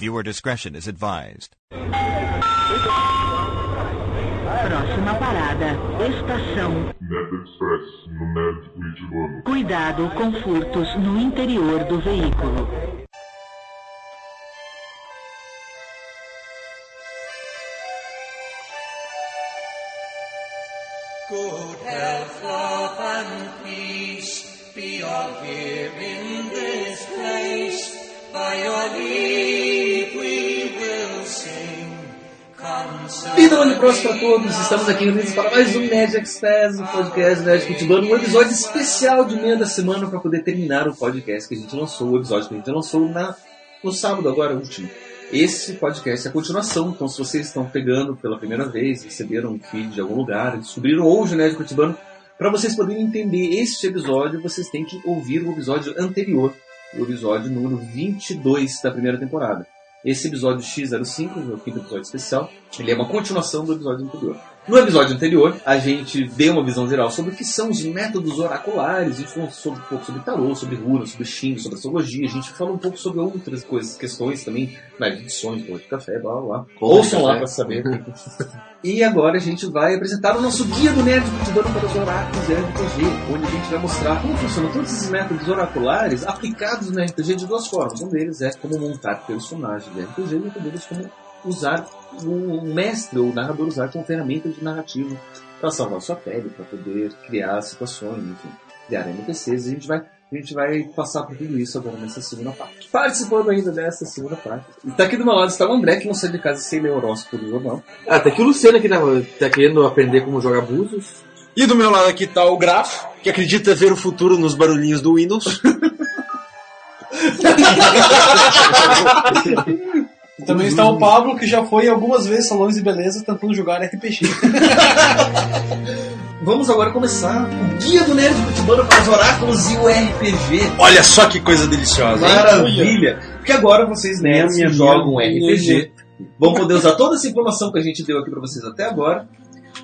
Viewer discretion is advised. Próxima parada, estação. Nerd Express, no Nerd. Cuidado com furtos no interior do veículo. Mano Próximo para todos, estamos aqui reunidos para mais um Nerd Express, o podcast Nerd Cultivando, um episódio especial de meia da semana para poder terminar o podcast que a gente lançou, o episódio que a gente lançou na, no sábado agora, último. Esse podcast é a continuação, então se vocês estão pegando pela primeira vez, receberam um feed de algum lugar, descobriram hoje o Nerd Cultivando, para vocês poderem entender este episódio, vocês têm que ouvir o episódio anterior, o episódio número 22 da primeira temporada. Esse episódio X05, o quinto episódio especial, ele é uma continuação do episódio anterior. No episódio anterior, a gente deu uma visão geral sobre o que são os métodos oraculares, a gente falou sobre, um pouco sobre tarô, sobre runa, sobre Shin, sobre astrologia, a gente falou um pouco sobre outras coisas, questões também, nas edições, pão de café, blá blá blá. Ouçam lá para saber. e agora a gente vai apresentar o nosso guia do Nerd Cultivando para os Oráculos de RPG, onde a gente vai mostrar como funcionam todos esses métodos oraculares aplicados no RPG de duas formas. Um deles é como montar personagens de RPG e outro deles como usar o mestre ou o narrador usar como ferramenta de narrativa para salvar sua pele, para poder criar situações, enfim, criar NPCs. A gente vai a gente vai passar por tudo isso agora nessa segunda parte. Participando ainda dessa segunda parte. E tá aqui do meu lado está o André, que não sai de casa sem ler horóscopo do jornal. Ah, tá aqui o Luciano que tá, tá querendo aprender como jogar búzios. E do meu lado aqui tá o Grafo, que acredita ver o futuro nos barulhinhos do Windows. E também está o Pablo, que já foi algumas vezes salões de beleza tentando jogar RPG. Vamos agora começar o Guia do Nerd Cultivando para os Oráculos e o RPG. Olha só que coisa deliciosa, hein? Maravilha! Porque agora vocês nerds Minha, jogam minha, RPG vão poder usar toda essa informação que a gente deu aqui para vocês até agora.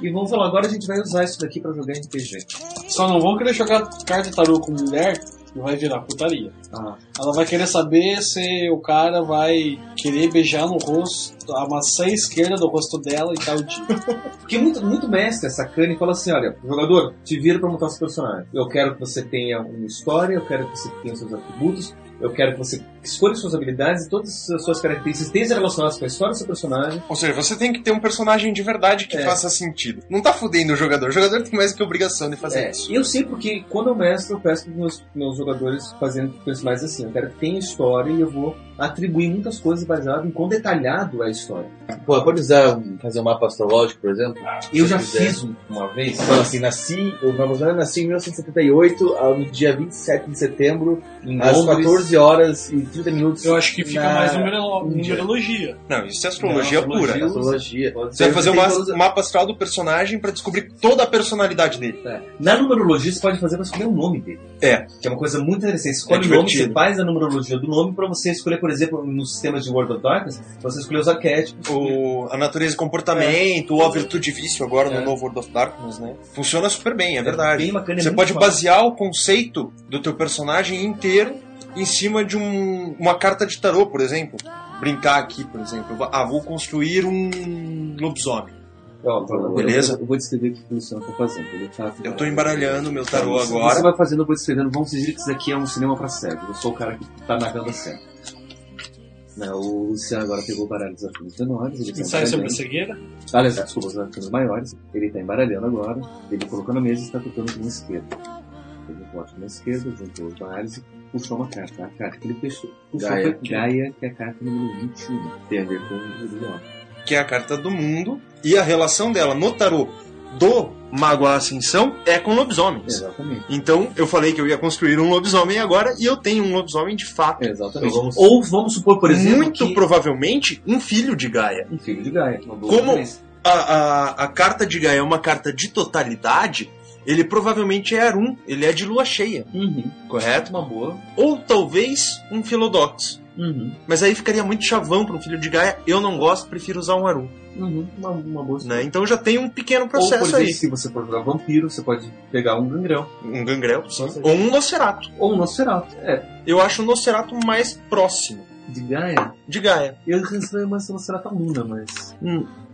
E vamos falar, agora a gente vai usar isso daqui para jogar RPG. Só não vão querer jogar carta tarô com mulher, que vai virar putaria. Ah, Ela vai querer saber se o cara vai querer beijar no rosto, a maçã esquerda do rosto dela e tal dia. Porque muito, muito mestre, sacana, e fala assim: olha, jogador, te vira para montar seu personagem. Eu quero que você tenha uma história, eu quero que você tenha seus atributos, eu quero que você escolha suas habilidades e todas as suas características estejam relacionadas com a história do seu personagem. Ou seja, você tem que ter um personagem de verdade que É. faça sentido. Não tá fudendo o jogador. O jogador tem mais que obrigação de fazer É, isso. eu sei porque quando eu mestro, eu peço para meus, meus jogadores fazendo personagens assim. Eu quero que tenha história e eu vou atribuir muitas coisas baseado em quão detalhado é a história. Pô, pode usar, fazer um mapa astrológico, por exemplo? Eu já quiser. fiz um- uma vez. Fala assim, nasci, eu eu nasci em 1978, ah, no dia 27 de setembro, Em às Londres. 14 horas e 30 minutos. Eu acho que fica na mais numerolo- numerologia. Não, isso é astrologia Não, pura. astrologia- Astrologia. Você vai fazer um todos- mapa astral do personagem pra descobrir toda a personalidade dele. É. Na numerologia você pode fazer para escolher o nome dele. É. Que é uma coisa muito interessante. Você escolhe É o nome, você faz a numerologia do nome para você escolher, por exemplo, no sistema de World of Darkness, você escolher os arquétipos. O, a natureza e comportamento, ou a virtude e vício agora É. no novo World of Darkness, né? Funciona super bem, é verdade. bem bacana, é Você pode fácil. basear o conceito do teu personagem inteiro em cima de um- uma carta de tarô, por exemplo. Brincar aqui, por exemplo. Ah, vou construir um lobisomem. Ó, Beleza. Eu, eu vou descrever o que o Luciano tá fazendo. Ele tá, Eu tô embaralhando meu tarô Você- Você agora. vai fazendo, eu vou descrevendo. Vamos dizer que isso aqui é um cinema pra cegos. Eu sou o cara que tá narrando a cena. Não, o Luciano agora pegou o baralho dos arcanos menores. Ele tá Ensaio sobre a cegueira? Aliás, desculpa, os arcanos maiores. Ele tá embaralhando agora. Ele colocou na mesa e está tocando com a esquerda. Ele bota com a esquerda, juntou os baralhos e puxou uma carta. A carta que ele puxou, puxou Gaia. foi Gaia, que é a carta número 21. Tem a ver com o Leão. que é a carta do mundo, e a relação dela no tarô do Mago à Ascensão é com lobisomens. Exatamente. Então, eu falei que eu ia construir um lobisomem agora, e eu tenho um lobisomem de fato. Exatamente. Então vamos- Ou vamos supor, por exemplo, Muito que... provavelmente um filho de Gaia. um filho de Gaia. Uma boa Como-. A, a, a carta de Gaia é uma carta de totalidade, ele provavelmente é Arum, ele é de lua cheia, Uhum. correto? Uma boa. Ou talvez um Philodox. Uhum. Mas aí ficaria muito chavão para um filho de Gaia. Eu não gosto, prefiro usar um Arum. Uhum. Uma, uma boa Né? Então já tem um pequeno Ou, por processo exemplo, aí. se você for jogar vampiro, você pode pegar um gangrel. Um gangrel, sim. Ou um Nosferatu. Ou um Nosferatu. É. Eu acho o Nosferatu mais próximo. De Gaia? de Gaia. Eu pensei mais no Serata Luna, mas.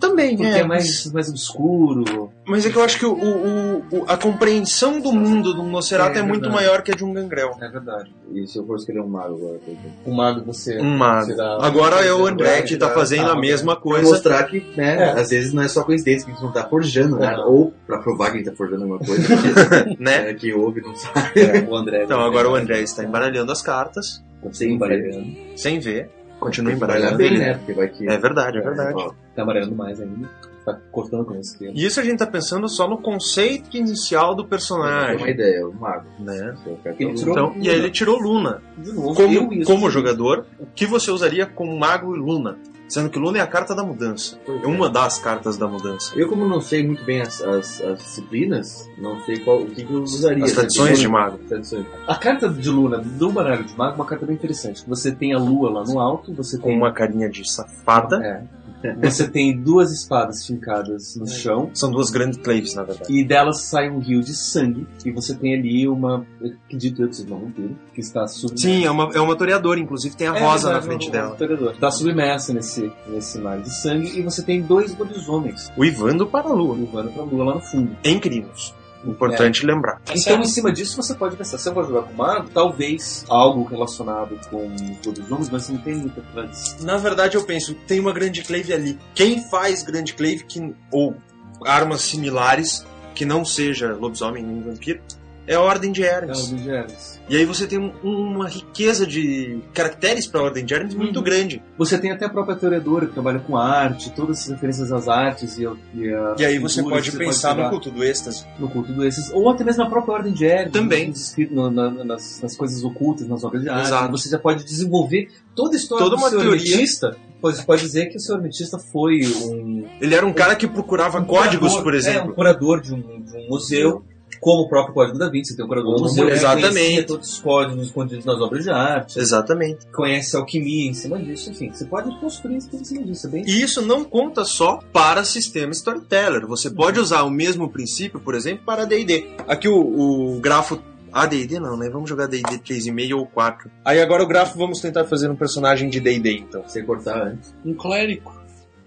Também, Porque é, mais, mais obscuro. Mas é que eu acho que o, o- o- a compreensão do mundo do Nosferatu É, é, muito verdade. maior que a de um gangrel. É verdade. E se eu for escolher um mago agora? O mago você. Um mago. você dá- Agora é o André que tá fazendo Ah, a mesma Pra coisa. mostrar que, né, É. às vezes não é só coincidência que a gente não tá forjando nada, Não. ou pra provar que a gente tá forjando alguma coisa, Né? é, que ouve não sabe. É, o André. Então agora o André está embaralhando as cartas, Sem embaralhando. sem ver. Continua embaralhando. bem, né? Porque vai que... É verdade, é verdade. Ó, Tá amarelando mais ainda. Tá cortando com esse. E isso a gente tá pensando só no conceito inicial do é uma personagem. ideia, o mago. Né? Ele tirou- Então, e aí ele tirou Luna. De novo, Como, isso. como jogador, o que você usaria com Mago e Luna? Sendo que Luna é a carta da mudança. É uma das cartas da mudança. Eu, como não sei muito bem as, as, as disciplinas, não sei qual, o que, que eu usaria. As tradições de Mago. Tradições. A carta de Luna do baralho de mago é uma carta bem interessante. Você tem a lua lá no alto, você Com tem uma carinha de safada. É. Você tem duas espadas fincadas no chão São duas grandes claves, na verdade. e delas sai um rio de sangue e você tem ali uma, acredito eu que seja uma vampiro, que está submersa. Sim, é uma, é uma toreadora, inclusive tem a É rosa verdade, na frente uma- dela. uma. Está submersa nesse, nesse mar de sangue e você tem dois lobisomens O Ivando para a Lua. levando pra lua lá no fundo. Em Crinos. Importante lembrar. Então, em cima disso, você pode pensar, se eu vou jogar com mago, talvez algo relacionado com os lobisomens, mas não tem muita tradição. Na verdade, eu penso, tem uma grande clave ali. Quem faz grande clave que, ou armas similares, que não seja lobisomem nem vampiro, é a Ordem de É Hermes. o de Hermes. E aí você tem um- uma riqueza de caracteres para a Ordem de Hermes muito Uhum. grande. Você tem até a própria toreadora que trabalha com arte, todas as referências às artes e, a- e a E aí você pode pensar no pegar culto do êxtase. no culto desses, ou até mesmo na própria ordem de Hermes, Também. nos escritos, no- na- nas, nas coisas ocultas, nas obras de arte. Exato. Você já pode desenvolver toda a história Toda do uma seu teoria. hermetista. Você pode dizer que o seu hermetista foi um, Ele era um cara que procurava um códigos, curador- por É, um exemplo. curador de um, de um museu. Como o próprio Código da Vinci, tem o curador do museu, Exatamente. todos os códigos escondidos nas obras de arte, Exatamente. conhece a alquimia em cima disso, enfim, você pode construir isso em cima disso, é bem E isso não conta só para sistema Storyteller. Você pode usar o mesmo princípio, por exemplo, para D&D. Aqui o, o grafo... Ah, D&D não, né? Vamos jogar D&D 3,5 ou 4. Aí agora o grafo vamos tentar fazer um personagem de D&D, então. Sem cortar antes. Um clérigo.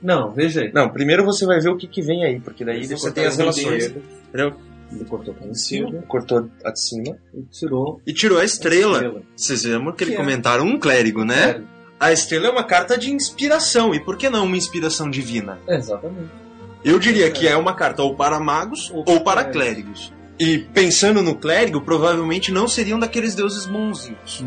Não, veja aí. Não, primeiro você vai ver o que, que vem aí, porque daí Você você tem as relações. Entendeu? Ele cortou para Em cima cortou a de cima. e tirou E tirou a estrela. estrela. Vocês lembram que eles Que é. comentaram um clérigo, né? Sério. A estrela é uma carta de inspiração. E por que não uma inspiração divina? Exatamente. Eu diria que é uma carta ou para magos Ou ou, para para clérigos. E pensando no clérigo, provavelmente não seriam daqueles deuses bonzinhos.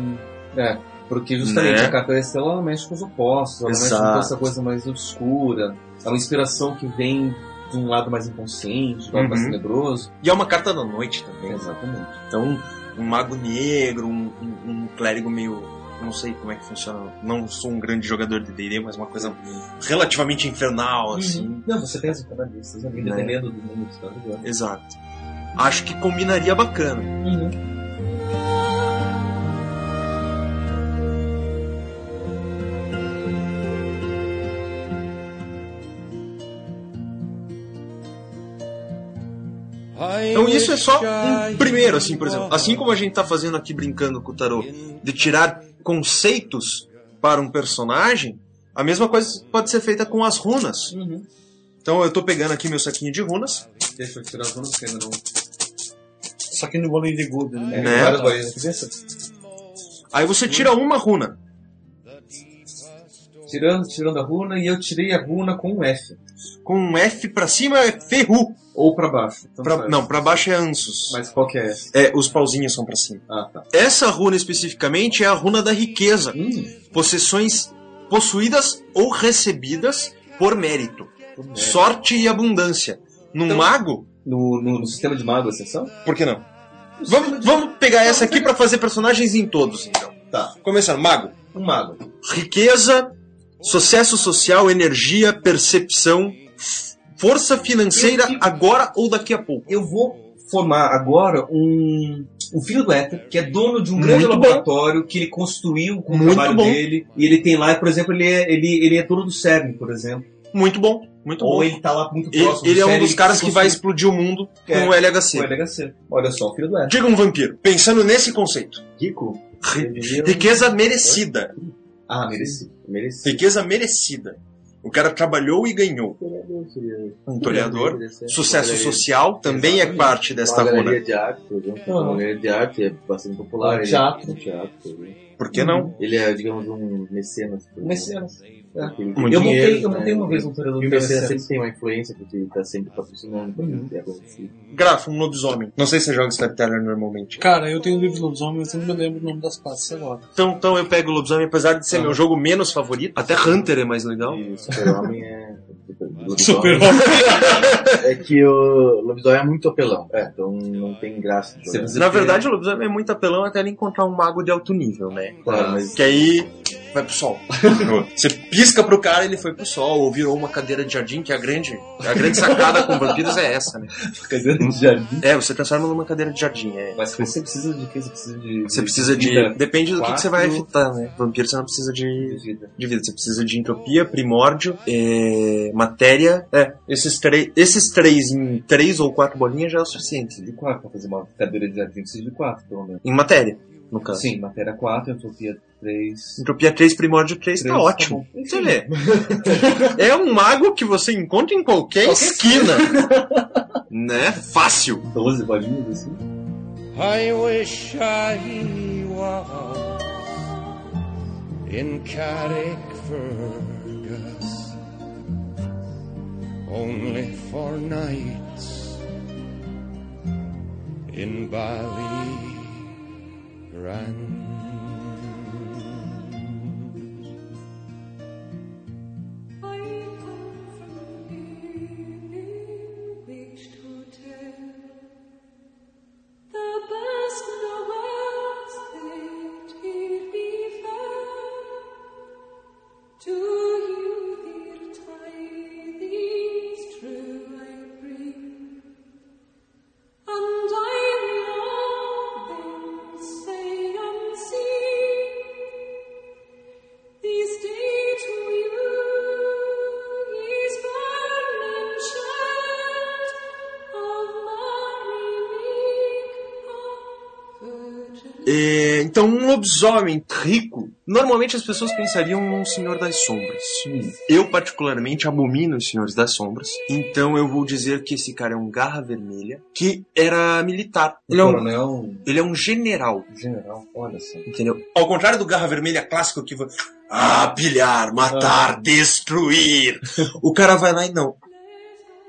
É, porque justamente Né? a carta da estrela ela mexe com os opostos, ela mexe Exato. com essa coisa mais obscura, é uma inspiração que vem de um lado mais inconsciente, um lado mais Uhum. tenebroso. E é uma carta da noite também. Exatamente. Então, um mago negro, um, um- um clérigo meio. Não sei como é que funciona. Não sou um grande jogador de DD, mas uma coisa relativamente infernal, assim. Não, você tem as jornalistas ali, Né? dependendo do mundo que você tá jogando. Exato. Acho que combinaria bacana. Então isso é só um primeiro, assim, por exemplo. Assim como a gente tá fazendo aqui brincando com o tarô, de tirar conceitos para um personagem, a mesma coisa pode ser feita com as runas. Uhum. Então eu tô pegando aqui meu saquinho de runas. Deixa eu tirar as runas que ainda não. Só que no bolinho de good, né? Né? Várias bolinhas. Aí você tira uma runa. Tirando, tirando a runa, e eu tirei a runa com um F. Com um F pra cima é ferru. Ou pra baixo. tanto Pra- não, pra baixo é ansus. Mas qual que é essa? É, os pauzinhos são pra cima. Ah, tá. Essa runa especificamente é a runa da riqueza. Hum, Possessões possuídas ou recebidas por mérito. tudo bem. Sorte e abundância. Num Então- mago, No, no, no sistema de mago, exceção? por que não? Vamos, vamos pegar essa aqui pra fazer personagens em todos, então. Tá. Começando, mago. Um mago. Riqueza, sucesso social, energia, percepção, força financeira Eu fico- agora ou daqui a pouco. Eu vou formar agora um, um filho do Éter, que é dono de um grande Muito laboratório que ele construiu com o Muito trabalho bom. dele. E ele tem lá, por exemplo, ele é, ele, ele é dono do CERN, por exemplo. Muito bom, muito Ou bom. ele tá lá muito Ele, próximo ele do é um dos ele caras que vai explodir o mundo É. com o com LHC. o LHC. Olha só, o filho do Éter. Diga um vampiro, pensando nesse conceito. Rico? Ri- Riqueza merecida. Ah. Merecido. Riqueza merecida. O cara trabalhou e ganhou. Um toreador. Sucesso Galeria- social também é Exatamente. parte desta Uma runa. galeria de arte, por exemplo. Uma galeria de arte é bastante popular. Um Ele- teatro. Um teatro, por que não? Ele é, digamos, um mecenas. Mecenas. É. Eu dinheiro, montei, eu né? montei uma vez um toreador E o de mecenas mecenas. sempre tem uma influência, porque ele tá sempre patrocinando. Uhum. É conhecido. Grafo, um lobisomem. Não sei se você joga Storyteller normalmente. Cara, eu tenho um livro de lobisomem, mas eu não me lembro o nome das pastas agora. Então, então eu pego o lobisomem, apesar de ser Ah. meu jogo menos favorito. Até Hunter é mais legal. E o super-homem é... Super-Homem. É que o lobisomem é muito apelão. É, então não tem graça de jogar. Na verdade, o lobisomem é muito apelão até ele encontrar um mago de alto nível, né? Claro, mas Que aí vai pro sol. Você pisca pro cara, ele foi pro sol, ou virou uma cadeira de jardim, que é a grande, a grande sacada com vampiros é essa, né? Cadeira de jardim. É, você transforma numa cadeira de jardim. É. Mas você precisa de quê? Você precisa de. Você precisa de. vida. Depende do que, que você vai evitar, né? Vampiro você não precisa de, de vida. de vida. Você precisa de entropia, primórdio, é, matéria. É, esses, três esses três em três ou quatro bolinhas já é o suficiente. De 4 pra fazer uma cadeira de jardim. Precisa de 4, pelo menos. Em matéria, no caso. Sim, matéria 4, entropia 3. Entropia 3, primórdio 3, tá Três, ótimo. tá você vê. é um mago que você encontra em qualquer, esquina. né? Fácil. 12 bolinhas assim. I wish I was in Carrickfergus only for nights in Ballygrand. Então, um lobisomem rico, normalmente as pessoas pensariam num Senhor das Sombras. Eu, particularmente, abomino os Senhores das Sombras. Então, eu vou dizer que esse cara é um garra vermelha, que era militar. Ele é um, coronel ele é um general, general, olha só. entendeu? Ao contrário do garra vermelha clássico que vai... Ah, pilhar, matar, destruir. o cara vai lá e não.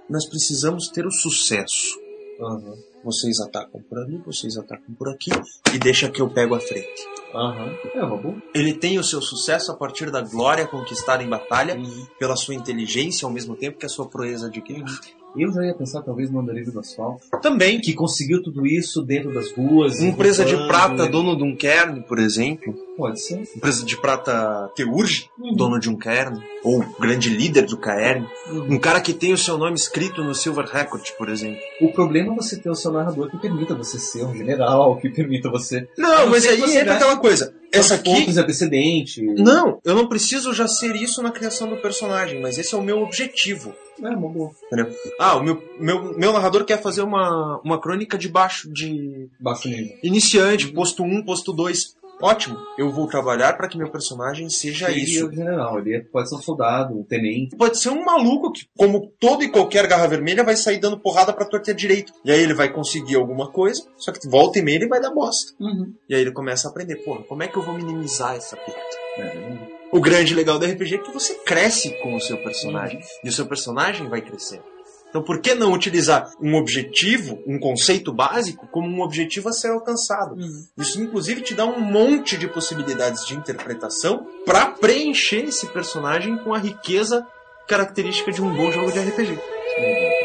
Nós precisamos ter o sucesso. Aham. Vocês atacam por ali, vocês atacam por aqui, e deixa que eu pego a frente. Aham. É uma boa. Ele tem o seu sucesso a partir da glória conquistada em batalha, Uhum. pela sua inteligência, ao mesmo tempo que a sua proeza adquirida. Eu já ia pensar talvez no Andarilho do Asfalto, Também, que conseguiu tudo isso dentro das ruas. empresa de prata, né? dono de um cairn, por exemplo. Pode ser. Empresa de prata Teurge, Uhum. dono de um cairn. Ou grande líder do cairn. Uhum. Um cara que tem o seu nome escrito no Silver Record, por exemplo. O problema é você ter o seu narrador que permita você ser um general, que permita você. Não, mas sei aí entra aquela coisa. Essa aqui... pontos de antecedente. Não, eu não preciso já ser isso na criação do personagem, mas esse é o meu objetivo. É uma boa. Entendeu? Ah, o meu, meu, meu narrador quer fazer uma, uma crônica de baixo, de Baixo nível. iniciante, posto 1, posto 2. Ótimo, eu vou trabalhar para que meu personagem seja Ele é isso. o general, ele é- pode ser um soldado, um tenente. Pode ser um maluco que, como todo e qualquer garra vermelha, vai sair dando porrada pra torta direito. E aí ele vai conseguir alguma coisa, só que volta e meia ele vai dar bosta. E aí ele começa a aprender, porra, como é que eu vou minimizar essa perda? É, O grande legal do RPG é que você cresce com o seu personagem. E o seu personagem vai crescendo. Então por que não utilizar um objetivo, um conceito básico, como um objetivo a ser alcançado? Isso inclusive te dá um monte de possibilidades de interpretação para preencher esse personagem com a riqueza característica de um bom jogo de RPG. With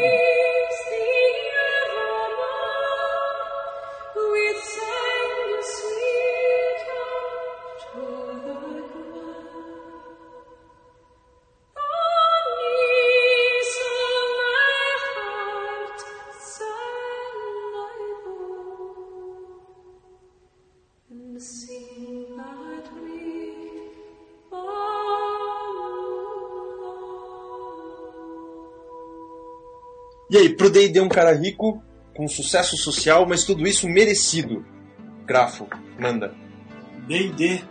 E aí, pro D&D um cara rico, com sucesso social, mas tudo isso merecido. Grafo, manda. D&D.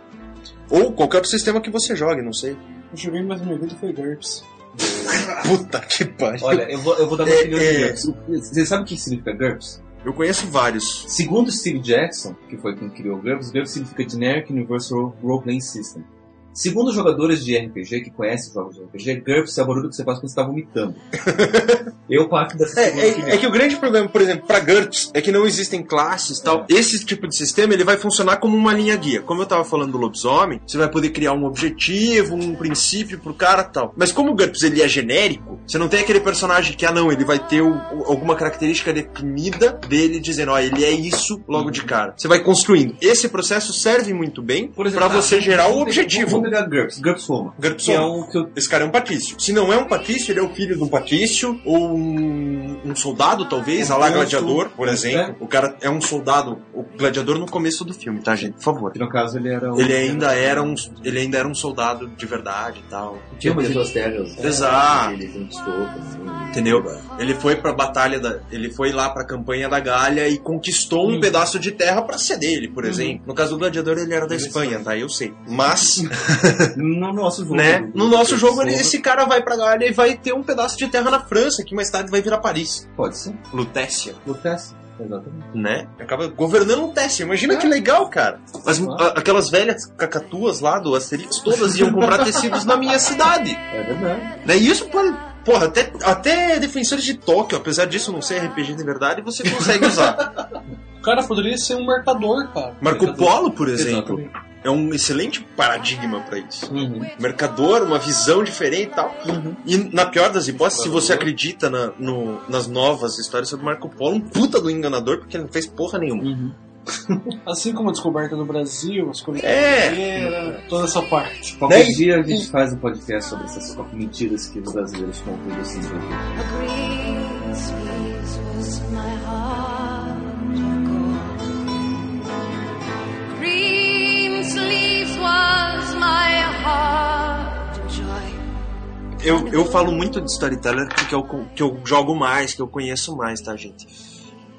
Ou qualquer outro sistema que você jogue, não sei. Eu joguei mais na minha vida foi GURPS. Puta que pariu. Olha, eu vou, eu vou dar uma É, opinião de é. GURPS. Você sabe o que significa GURPS? Eu conheço vários. Segundo Steve Jackson, que foi quem criou o GURPS, GURPS significa Generic Universal Role Playing System. Segundo jogadores de RPG que conhecem jogos de RPG, GURPS é o barulho que você faz quando você está vomitando. Eu parto dessa É, é- é que o grande problema, por exemplo, pra GURPS, é que não existem classes e tal. Esse tipo de sistema ele vai funcionar como uma linha guia. Como eu tava falando do lobisomem, você vai poder criar um objetivo, um princípio pro cara e tal. Mas como o GURPS ele é genérico, você não tem aquele personagem que, ah não, ele vai ter o- o- alguma característica definida dele dizendo, ó, ele é isso logo de cara. Você vai construindo. Esse processo serve muito bem tá, você gerar o objetivo. Pegar GURPS, GURPS Roma. GURPS que é Roma. um que eu Esse cara é um patrício. Se não é um patrício, ele é o filho de um patrício, ou um, um soldado, talvez, Um a lá gladiador, por É. exemplo. O cara é um soldado, o gladiador no começo do filme, tá, gente? Por favor. que no caso ele era um... Ele ainda era um, ele ainda era um soldado de verdade e tal. Tinha umas duas terras. Exato. Ele conquistou. Entendeu? Ele foi pra batalha da. Ele foi lá pra campanha da Galha e conquistou um pedaço de terra pra ser dele, por exemplo. No caso do gladiador, ele era da Espanha, tá? Eu sei. Mas. No nosso jogo. né? No nosso jogo, ele- esse cara vai pra Galha e vai ter um pedaço de terra na França, que mais tarde vai virar Paris. Pode ser. Lutécia, Lutécia. Exatamente. né? Acaba governando Lutécia. Imagina que legal, cara. As- a- aquelas velhas cacatuas lá do Asterix, todas iam comprar tecidos na minha cidade. É verdade. Né? E isso pode. Porra, até, até defensores de Tóquio, apesar disso não ser RPG de verdade, você consegue usar. O cara poderia ser um mercador, cara. Marco Polo, por exemplo, Exatamente. É um excelente paradigma pra isso. Uhum. Mercador, uma visão diferente e tal. Uhum. E na pior das hipóteses, se você acredita na- no- nas novas histórias sobre Marco Polo, um puta do enganador, porque ele não fez porra nenhuma. Uhum. Assim como a descoberta do Brasil, as coisas É. toda essa parte. Qualquer Né? dia a gente faz um podcast sobre essas mentiras que os brasileiros contam assim. pra gente. A green sleeves was my heart Eu, eu falo muito de storyteller porque é o que eu jogo mais, que eu conheço mais, tá, gente?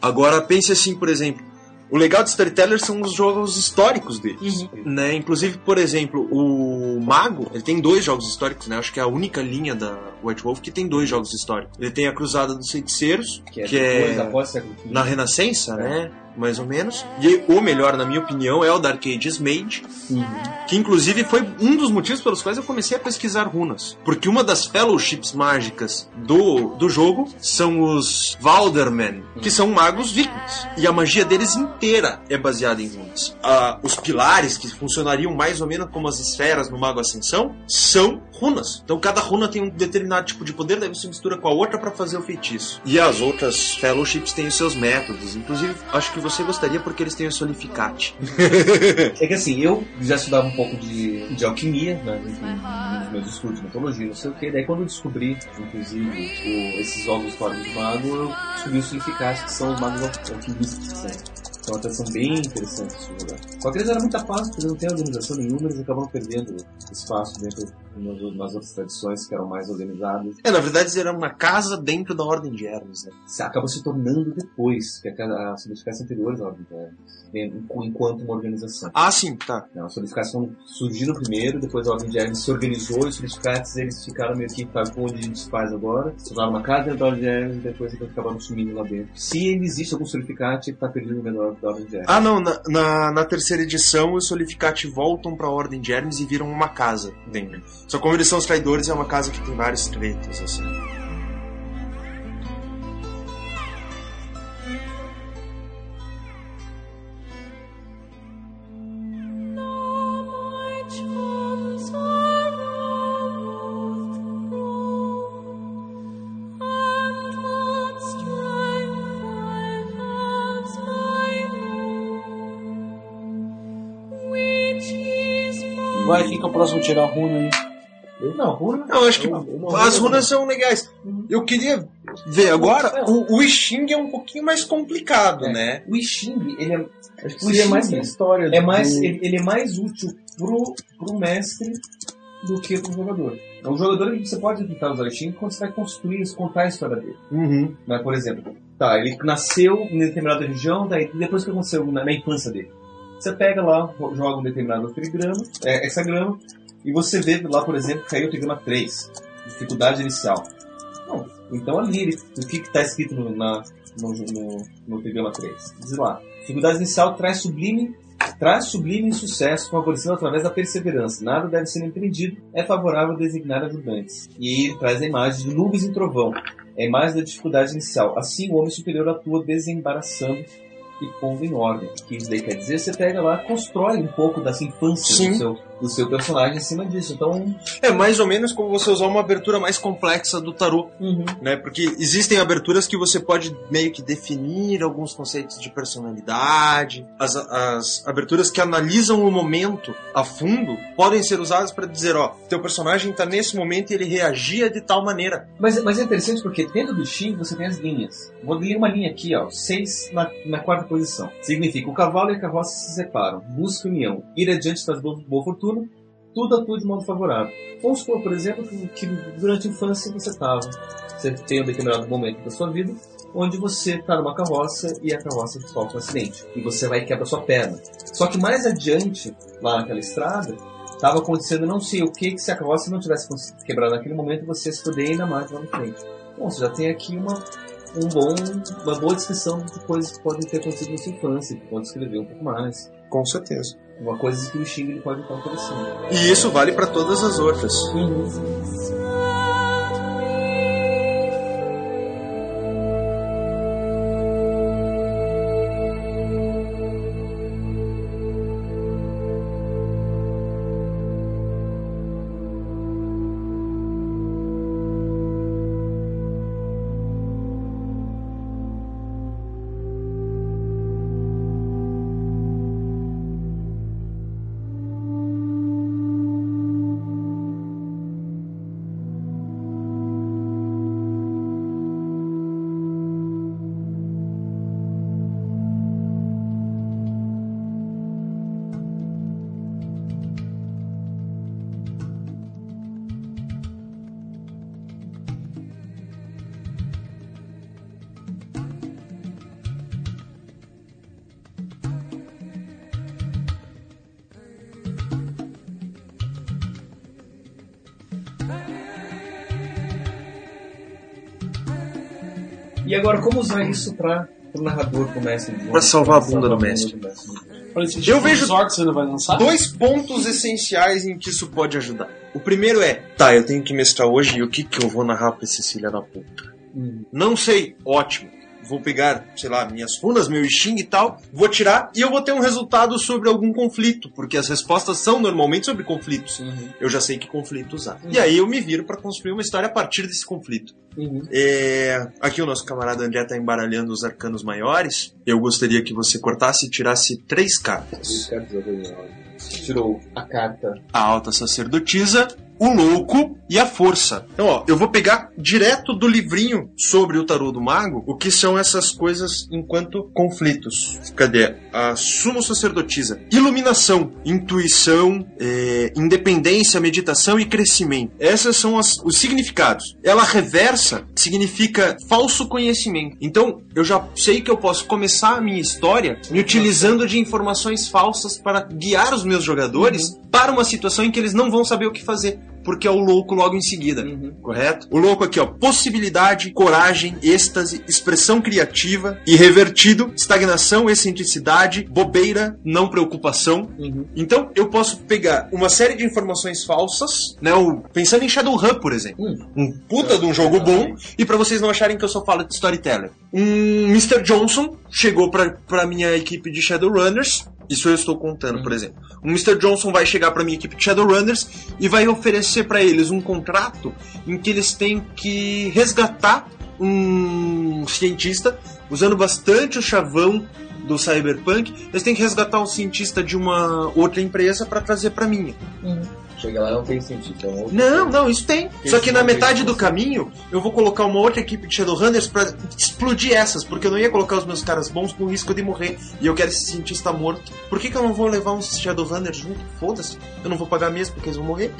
Agora, pense assim, por exemplo. O legal de storyteller são os jogos históricos deles. Né? Inclusive, por exemplo, o Mago, ele tem dois jogos históricos, né? Acho que é a única linha da White Wolf que tem dois jogos históricos. Ele tem a Cruzada dos Feiticeiros, Que é, que depois, é XV. na Renascença, né? Mais ou menos. E o melhor, na minha opinião, é o Dark Ages Mage, que inclusive foi um dos motivos pelos quais eu comecei a pesquisar runas. Porque uma das fellowships mágicas do, do jogo são os Valdermen, que são magos vikings. E a magia deles inteira é baseada em runas. Ah, os pilares, que funcionariam mais ou menos como as esferas no Mago Ascensão, são runas. Então cada runa tem um determinado tipo de poder, daí você mistura com a outra para fazer o feitiço. E as outras fellowships têm os seus métodos. Inclusive, acho que você gostaria porque eles têm o solificate. É que assim, eu já estudava um pouco de, de alquimia, né, nos meus estudos de mitologia, não sei o que. Daí quando eu descobri, inclusive, o- esses jogos históricos do mago, eu descobri os significados que são os magos al- alquimistas, né? Então até são bem interessantes de jogar. Só que eles eram muito fácil, porque não têm organização nenhuma, eles acabaram perdendo espaço dentro nas outras tradições que eram mais organizadas. É, na verdade, eram uma casa dentro da Ordem de Hermes, né? Se acaba se tornando depois, que a- as solidificações anteriores à ordem interna, enquanto uma organização. Ah, sim, tá. Não, os solidificações surgiram primeiro, depois a Ordem de Hermes se organizou e os solidificados eles ficaram meio que tá, onde a gente faz agora. Se tornaram uma casa dentro da Ordem de Hermes e depois eles acabaram sumindo lá dentro. Se ainda existe algum solidificate, ele tá perdido no menor Ordem de. Ah, não, na, na, na terceira edição, os Solificati voltam pra Ordem de Hermes e viram uma casa dentro. Só como eles são os traidores, é uma casa que tem vários tretas, assim. Vai, quem que é o próximo a tirar a runa aí? Eu não, runa. Não, eu acho que Uma- uma as runa- runas são legais. Eu queria ver agora, o, o Xing é um pouquinho mais complicado, É. né? O Xing, ele é, Acho que O Xing mais pra história. é mais, do- ele, ele é mais útil pro, pro mestre do que pro jogador. É um jogador que você pode tentar usar o Xing quando você vai construir, contar a história dele. Uhum. Mas, por exemplo, tá, ele nasceu em determinada região, daí depois que aconteceu na, na infância dele? Você pega lá, joga um determinado trigrama, é, hexagrama, e você vê lá, por exemplo, que caiu o trigrama 3, dificuldade inicial. Bom, então ali, o que está escrito no, na, no, no, no trigrama 3? Diz lá, dificuldade inicial traz sublime Traz sublime sucesso favorecendo através da perseverança. Nada deve ser empreendido. É favorável designar ajudantes. E ele traz a imagem de nuvens em trovão. É a imagem da dificuldade inicial. Assim, o homem superior atua desembaraçando e pondo em ordem. O que isso daí quer dizer? Você pega lá, constrói um pouco dessa infância Sim. do seu, do seu personagem em cima disso. Então, É mais ou menos como você usar uma abertura mais complexa do tarô, né? Porque existem aberturas que você pode meio que definir alguns conceitos de personalidade. As, as aberturas que analisam o momento a fundo podem ser usadas para dizer, ó, teu personagem tá nesse momento e ele reagia de tal maneira. Mas, mas é interessante porque dentro do Shin você tem as linhas. Vou ler uma linha aqui, ó. Seis na, na quarta posição. Significa o cavalo e a carroça se separam. Busca união. Ir adiante traz boa, boa Tudo atua de modo favorável. Vamos supor, por exemplo, que, durante a infância você estava. Você tem um determinado momento da sua vida onde você está numa carroça e a carroça sofre um acidente. E você vai e quebra sua perna. Só que mais adiante, lá naquela estrada, estava acontecendo não sei o que, que se a carroça não tivesse quebrado naquele momento, você se fuder ainda mais lá na frente. Bom, você já tem aqui uma, um bom, uma boa descrição de coisas que podem ter acontecido na sua infância, que pode escrever um pouco mais. Com certeza. Uma coisa que o Xing ele pode estar oferecendo. E isso vale para todas as outras. E agora, como usar isso para o narrador, pro mestre? de jogo? Pra salvar a bunda do mestre. mestre. Eu vejo- de orcs ainda vai lançar? Dois pontos essenciais em que isso pode ajudar. O primeiro é, tá, eu tenho que mestrar hoje e o que que eu vou narrar pra esse filho da puta? Não sei, ótimo. Vou pegar, sei lá, minhas runas, meu Xing e tal, vou tirar e eu vou ter um resultado sobre algum conflito, porque as respostas são normalmente sobre conflitos. Eu já sei que conflito usar. E aí eu me viro pra construir uma história a partir desse conflito. É, Aqui o nosso camarada André tá embaralhando os arcanos maiores. Eu gostaria que você cortasse e tirasse três cartas. Três cartas. Tirou a carta. a alta sacerdotisa, o louco e a força. Então, ó, eu vou pegar direto do livrinho sobre o tarô do mago o que são essas coisas enquanto conflitos. Cadê? A sumo sacerdotisa. Iluminação, intuição, é, independência, meditação e crescimento. Essas são as- os significados. Ela reversa significa falso conhecimento. Então, eu já sei que eu posso começar a minha história me utilizando de informações falsas para guiar os meus jogadores para uma situação em que eles não vão saber o que fazer. Porque é o louco logo em seguida, correto? O louco aqui, ó, possibilidade, coragem, êxtase, expressão criativa, irrevertido, estagnação, excentricidade, bobeira, não preocupação. Então, eu posso pegar uma série de informações falsas, né? O, pensando em Shadowrun, por exemplo. Um puta de um jogo bom, e pra vocês não acharem que eu só falo de storyteller. Um Mr. Johnson chegou pra, pra minha equipe de Shadowrunners, isso eu estou contando, por exemplo. O Mr. Johnson vai chegar pra minha equipe de Shadowrunners e vai oferecer pra eles um contrato em que eles têm que resgatar um cientista, usando bastante o chavão do Cyberpunk, eles têm que resgatar um cientista de uma outra empresa pra trazer pra minha. Chega lá não tem sentido. Então, outro- Não, não, isso tem. Porque Só que na metade do caminho, eu vou colocar uma outra equipe de Shadowrunners pra explodir essas, porque eu não ia colocar os meus caras bons com risco de morrer. E eu quero esse cientista morto. Por que, que eu não vou levar uns Shadowrunners junto? Foda-se. Eu não vou pagar mesmo porque eles vão morrer.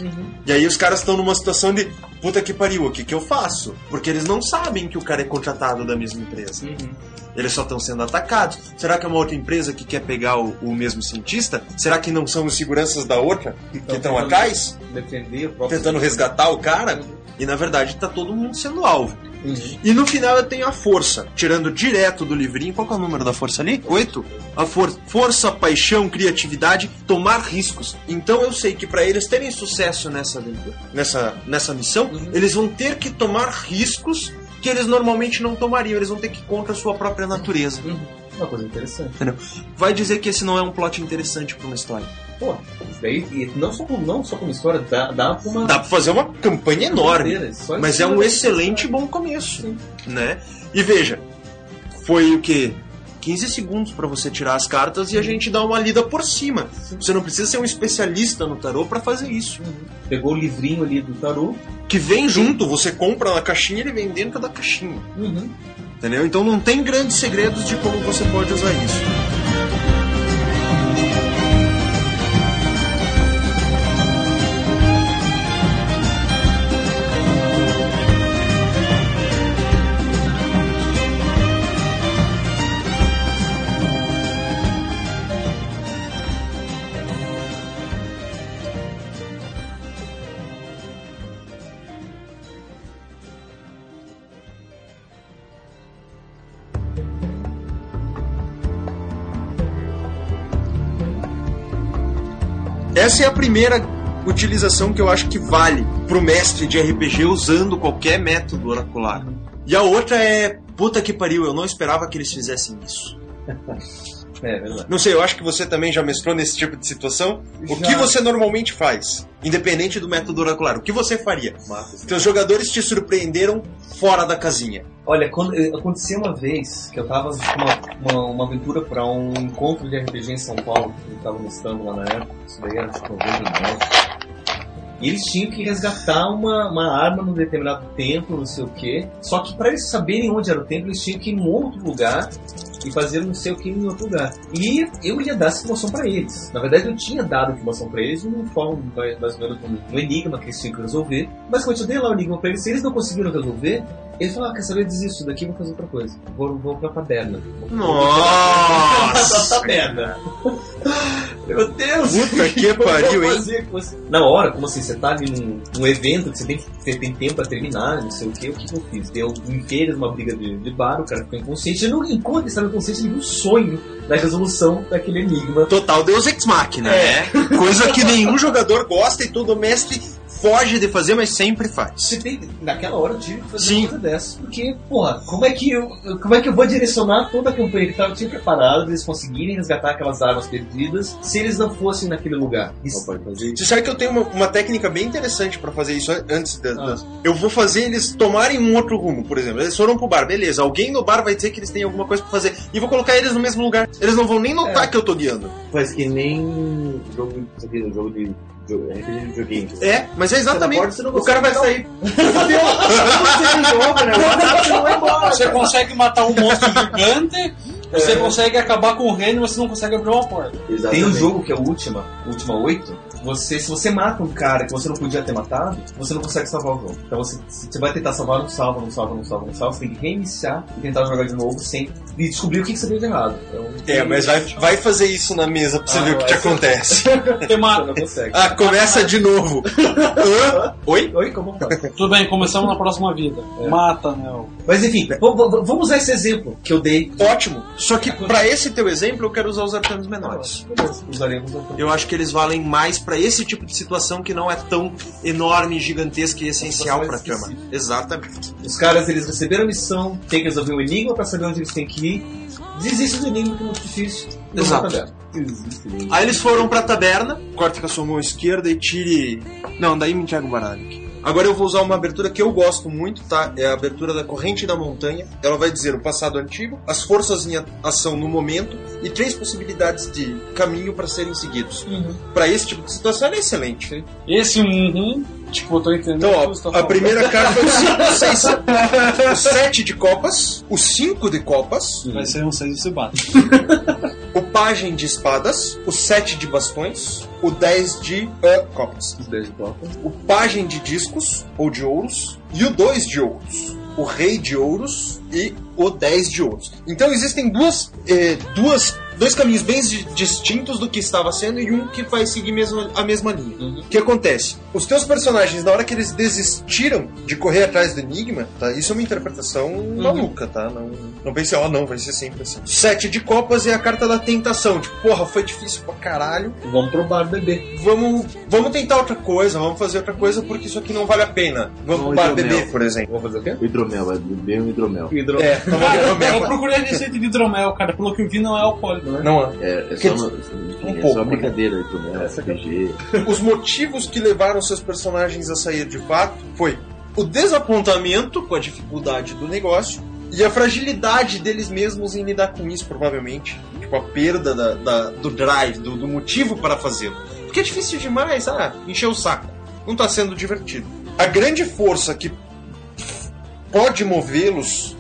E aí os caras estão numa situação de puta que pariu, o que que eu faço? Porque eles não sabem que o cara é contratado da mesma empresa. Uhum. Eles só estão sendo atacados. Será que é uma outra empresa que quer pegar o, o mesmo cientista? Será que não são os seguranças da outra que estão atrás? Defender o próprio. Tentando resgatar o cara? E na verdade tá todo mundo sendo alvo. Uhum. E no final eu tenho a força, tirando direto do livrinho. Qual que é o número da força ali? Oito? A for força, paixão, criatividade, tomar riscos. Então eu sei que para eles terem sucesso nessa nessa, nessa missão, eles vão ter que tomar riscos que eles normalmente não tomariam. Eles vão ter que ir contra a sua própria natureza. Uma coisa interessante. Vai dizer que esse não é um plot interessante para uma história. Pô, daí, não só, como, não só como história, dá, dá pra uma. Dá pra fazer uma campanha enorme. Mas é um excelente bom começo, né? E veja, foi o quê? 15 segundos pra você tirar as cartas e a gente dá uma lida por cima. Você não precisa ser um especialista no tarô pra fazer isso. Pegou o livrinho ali do tarô. Que vem junto, você compra na caixinha e ele vem dentro da caixinha. Uhum. Entendeu? Então não tem grandes segredos de como você pode usar isso. Essa é a primeira utilização que eu acho que vale pro mestre de RPG usando qualquer método oracular. E a outra é, puta que pariu, eu não esperava que eles fizessem isso. É, verdade. Não sei, eu acho que você também já mestrou nesse tipo de situação. O Já. que você normalmente faz, independente do método oracular? O que você faria? Seus jogadores te surpreenderam fora da casinha. Olha, quando, eh, aconteceu uma vez que eu tava com uma, uma, uma aventura pra um encontro de RPG em São Paulo, que eu tava mestrando lá na época, isso daí era tipo 99. E eles tinham que resgatar uma, uma arma num determinado templo, não sei o quê. Só que pra eles saberem onde era o templo, eles tinham que ir em um outro lugar e fazer não sei o que em outro lugar. E eu ia dar essa informação pra eles. Na verdade, eu tinha dado informação pra eles numa forma, mais ou menos, um, enigma que eles tinham que resolver. Basicamente, eu dei lá o enigma pra eles. Se eles não conseguiram resolver, eles falaram, ah, quer saber, desisto daqui, vou fazer outra coisa. Vou, vou pra taberna. Nossa! Vou pra taberna. Meu Deus! Puta que pariu, hein? você? Na hora, como assim, você tá ali num, num evento que você tem, você tem tempo pra terminar, não sei o que, o que, eu fiz? Deu em feiras uma briga de, de bar, o cara ficou inconsciente. Eu não, enquanto ele estava inconsciente, ele viu um sonho da resolução daquele enigma. Total Deus Ex Machina, É. né? Coisa que nenhum jogador gosta e todo mestre foge de fazer, mas sempre faz. Você tem, naquela hora eu tive que fazer Sim. uma coisa dessas, porque, porra, como é que eu, como é que eu vou direcionar toda a campanha que tava tinha preparado pra eles conseguirem resgatar aquelas armas perdidas se eles não fossem naquele lugar? Isso, Você sabe que eu tenho uma, uma técnica bem interessante pra fazer isso an- antes da, Ah. das- Eu vou fazer eles tomarem um outro rumo, por exemplo. Eles foram pro bar, beleza. Alguém no bar vai dizer que eles têm alguma coisa pra fazer. E vou colocar eles no mesmo lugar. Eles não vão nem notar É. que eu tô guiando. Faz que nem jogo, jogo de jogo, RPG de videogame. É, mas é exatamente. Você não o cara vai sair. Você joga, né? Você não vai embora. Você consegue matar um monstro gigante, você consegue acabar com o reino, mas você não consegue abrir uma porta. Tem um Exatamente. jogo que é o Última, Última 8. Você, se você mata um cara que você não podia ter matado, você não consegue salvar o jogo. Então você, você vai tentar salvar, não salva, não salva, não salva, não salva. Você tem que reiniciar e tentar jogar de novo sem e descobrir o que que você fez de errado. Então, É, mas vai, vai fazer isso na mesa pra você Ah, ver o que te acontece. Você uma... não consegue. Ah, começa de novo. Oi? Oi, como faz? Tudo bem, começamos na próxima vida. Mata, né? o- Mas enfim, vamos usar esse exemplo que eu dei. Ótimo. Só que pra esse teu exemplo eu quero usar os arcanos menores. Eu acho que eles valem mais pra esse tipo de situação que não é tão enorme, gigantesca e essencial pra trama. Exatamente. Os caras, eles receberam a missão, tem que resolver um enigma pra saber onde eles têm que ir. Desiste do enigma que é muito difícil. Exato. Aí eles foram pra taberna, corta com a sua mão esquerda e tire. Não, daí me entrega o baralho aqui. Agora eu vou usar uma abertura que eu gosto muito, tá? É a abertura da Corrente da Montanha. Ela vai dizer o passado antigo, as forças em ação no momento e três possibilidades de caminho para serem seguidos. Pra esse tipo de situação ela é excelente. Esse uhum, tipo, eu tô entendendo Então, você tá ó, a primeira carta é o 5, 6, o 7 de copas, o 5 de copas, Vai ser um 6 e você bate. o pajem de espadas, o 7 de bastões, o 10 de ah, copas. Os 10 de copa. o pajem de discos, ou de ouros, e o 2 de ouros, o rei de ouros e o 10 de ouros. Então existem duas, eh, duas, dois caminhos bem di- distintos do que estava sendo e um que vai seguir mesmo, a mesma linha. Uhum. O que acontece? Os teus personagens, na hora que eles desistiram de correr atrás do enigma, tá? Isso é uma interpretação maluca, tá? Não, não pense, ó, não, vai ser sempre assim. Sete de copas é a carta da tentação. Tipo, porra, foi difícil pra caralho Vamos pro bar beber. vamos, vamos tentar outra coisa, vamos fazer outra coisa porque isso aqui não vale a pena. Vamos Um pro bar hidromel. beber, por exemplo. Vamos fazer o quê? O hidromel, vai beber um hidromel. Hidro... É, tomar eu hidromel. procurei a receita de hidromel, cara. Pelo que eu vi, não é alcoólico. Né? Não, é. É, é Que- só uma, um é pouco, só uma brincadeira, Essa que- RPG. os motivos que levaram seus personagens a sair de fato foi o desapontamento com a dificuldade do negócio e a fragilidade deles mesmos em lidar com isso, provavelmente. Tipo, a perda da, da- do drive, do, do motivo para fazê-lo. Porque é difícil demais, ah, encher o saco. Não tá sendo divertido. A grande força que pode movê-los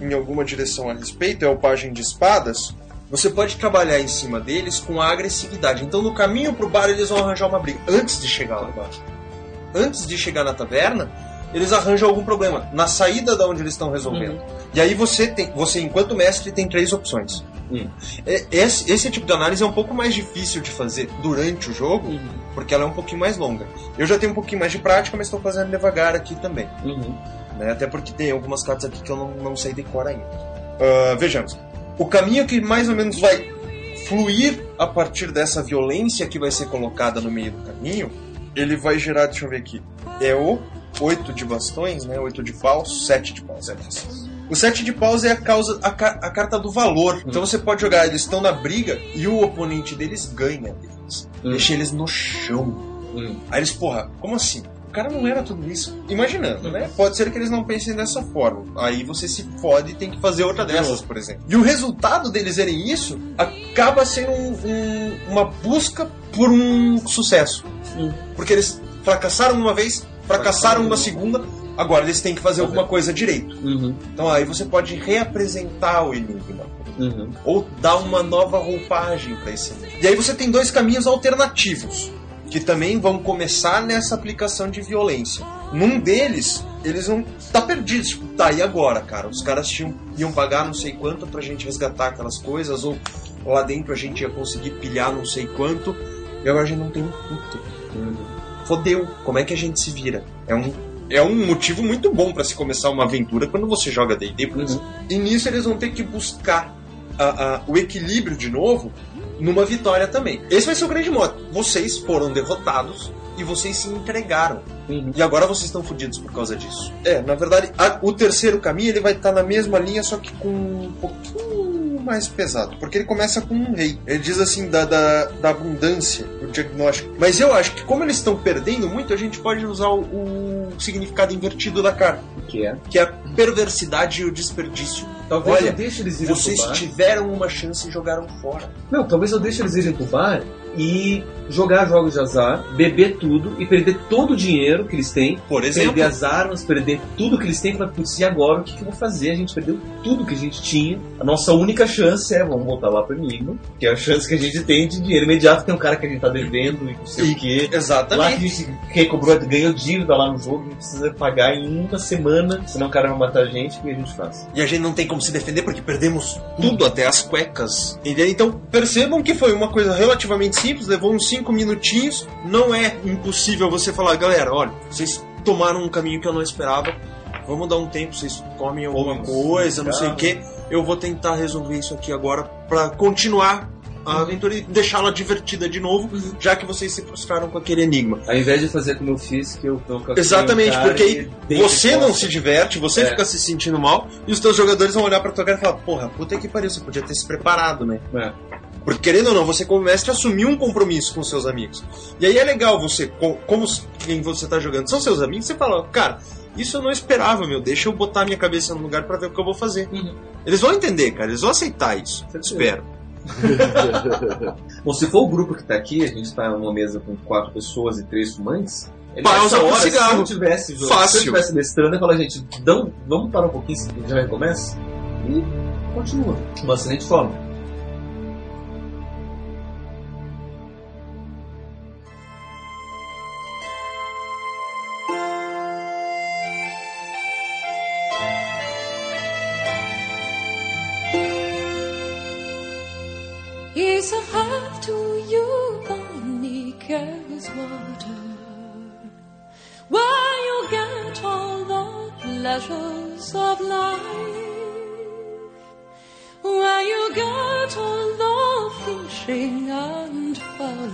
em alguma direção a respeito é o pajem de espadas. Você pode trabalhar em cima deles com a agressividade. Então, no caminho pro bar, eles vão arranjar uma briga. Antes de chegar lá embaixo. Antes de chegar na taverna, eles arranjam algum problema. Na saída da onde eles estão resolvendo. E aí você tem, você enquanto mestre tem três opções. Hum. É- Esse, esse tipo de análise é um pouco mais difícil de fazer durante o jogo, porque ela é um pouquinho mais longa. Eu já tenho um pouquinho mais de prática, mas estou fazendo devagar aqui também. Uhum. né? Até porque tem algumas cartas aqui que eu não, não sei decor ainda. Ah, vejamos. O caminho que mais ou menos vai fluir a partir dessa violência que vai ser colocada no meio do caminho, ele vai gerar, deixa eu ver aqui, é o 8 de bastões, né? 8 de paus, 7 de paus. É. O 7 de paus é a, causa, a, ca- a carta do valor. Então você pode jogar, eles estão na briga e o oponente deles ganha deles. Hum. Deixa eles no chão. Hum. Aí eles, porra, como assim? O cara não era tudo isso. Imaginando, né? Pode ser que eles não pensem dessa forma. Aí você se fode e tem que fazer outra dessas, por exemplo. E o resultado deles serem isso acaba sendo um- um- uma busca por um sucesso. Hum. Porque eles fracassaram uma vez, fracassaram uma segunda, agora eles têm que fazer alguma coisa direito. Uhum. Então aí você pode reapresentar o enigma. Uhum. Ou dar uma nova roupagem para esse enigma. E aí você tem dois caminhos alternativos que também vão começar nessa aplicação de violência. Num deles, eles vão estar perdidos. Tipo, tá, e agora, cara? Os caras tinham, iam pagar não sei quanto pra gente resgatar aquelas coisas, ou lá dentro a gente ia conseguir pilhar não sei quanto, e agora a gente não tem um puto. Fodeu, como é que a gente se vira? É um, é um motivo muito bom pra se começar uma aventura quando você joga D&D, por exemplo. E nisso eles vão ter que buscar a- a- o equilíbrio de novo numa vitória também. Esse vai ser o grande modo. Vocês foram derrotados e vocês se entregaram. Uhum. E agora vocês estão fodidos por causa disso. É, na verdade, a- o terceiro caminho ele vai estar na mesma linha, só que com um pouquinho mais pesado. Porque ele começa com um rei. Ele diz assim, da, da, da abundância, o diagnóstico. Mas eu acho que como eles estão perdendo muito, a gente pode usar o, o significado invertido da carta. Que é? Que é a perversidade e o desperdício. Talvez Olha, eu deixe eles irem Vocês pro bar. tiveram uma chance e jogaram fora. Não, talvez eu deixe eles irem pro bar e jogar jogos de azar, beber tudo e perder todo o dinheiro que eles têm, Por exemplo, perder as armas, perder tudo que eles têm. Falar, putz, e agora o que, que eu vou fazer? A gente perdeu tudo que a gente tinha. A nossa única chance é, vamos voltar lá pro Enigma, que é a chance que a gente tem de dinheiro imediato. Tem um cara que a gente tá devendo e não sei o quê. Lá que a exatamente. gente recobrou, ganhou dívida lá no jogo, a gente precisa pagar em uma semana, senão o cara vai matar a gente, o que a gente faz? E a gente não tem como se defender porque perdemos tudo, até as cuecas. Entendeu? Então percebam que foi uma coisa relativamente simples, levou uns 5 minutinhos. Não é impossível você falar, galera, olha, vocês tomaram um caminho que eu não esperava. Vamos dar um tempo, vocês comem alguma coisa, não sei o que. Eu vou tentar resolver isso aqui agora pra continuar a aventura e deixá-la divertida de novo, já que vocês se frustraram com aquele enigma. Ao invés de fazer como eu fiz, que eu tô com Exatamente, porque você não se diverte, você É. fica se sentindo mal, e os teus jogadores vão olhar pra tua cara e falar, porra, puta que pariu, você podia ter se preparado, né? É. Porque querendo ou não, você como mestre assumiu um compromisso com seus amigos. E aí é legal você, co- como quem você tá jogando são seus amigos, você fala, cara, isso eu não esperava, meu, deixa eu botar minha cabeça no lugar pra ver o que eu vou fazer. Uhum. Eles vão entender, cara, eles vão aceitar isso. Certeza. Espero. Bom, se for o grupo que tá aqui, a gente tá numa mesa com quatro pessoas e três fumantes. é Pausa hora, cigarro. Se eu tivesse jogando, Fácil. se eu tivesse mestrando, eu falo, gente, dão, vamos parar um pouquinho, se já recomeça e continua. Uma excelente forma.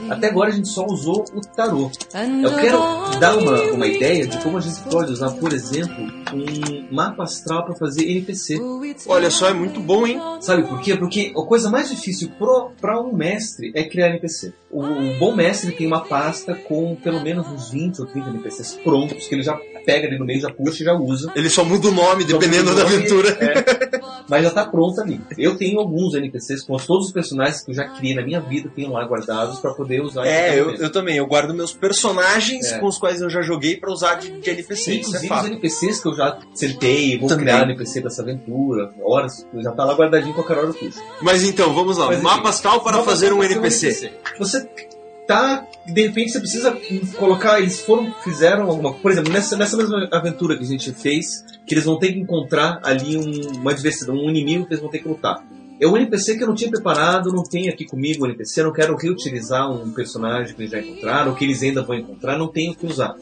Até agora a gente só usou o tarô. Eu quero dar uma, uma ideia de como a gente pode usar, por exemplo, um mapa astral para fazer NPC. Olha só, é muito bom, hein? Sabe por quê? Porque a coisa mais difícil para um mestre é criar NPC. O, o bom mestre tem uma pasta com pelo menos uns 20 ou 30 NPCs prontos, que ele já pega ali no meio, já puxa e já usa. Ele só muda o nome Só dependendo da o nome, aventura. é. Mas já tá pronto ali. Eu tenho alguns NPCs com todos os personagens que eu já criei na minha vida, tenho lá guardados para poder usar. É, eu, eu também. Eu guardo meus personagens É. com os quais eu já joguei pra usar de, de NPC. É Inclusive os fato. NPCs que eu já sentei, vou Também. criar NPC dessa aventura, horas, já tá lá guardadinho qualquer hora eu puxo. Mas então, vamos lá. Mas, Mapa enfim, astral para Mapa fazer um astral para NPC. Você tá, de repente você precisa colocar, eles foram, fizeram alguma por exemplo, nessa, nessa mesma aventura que a gente fez, que eles vão ter que encontrar ali um, uma diversidade, um inimigo que eles vão ter que lutar. É um NPC que eu não tinha preparado, não tenho aqui comigo o NPC, eu não quero reutilizar um personagem que eles já encontraram, que eles ainda vão encontrar, não tenho o que usar.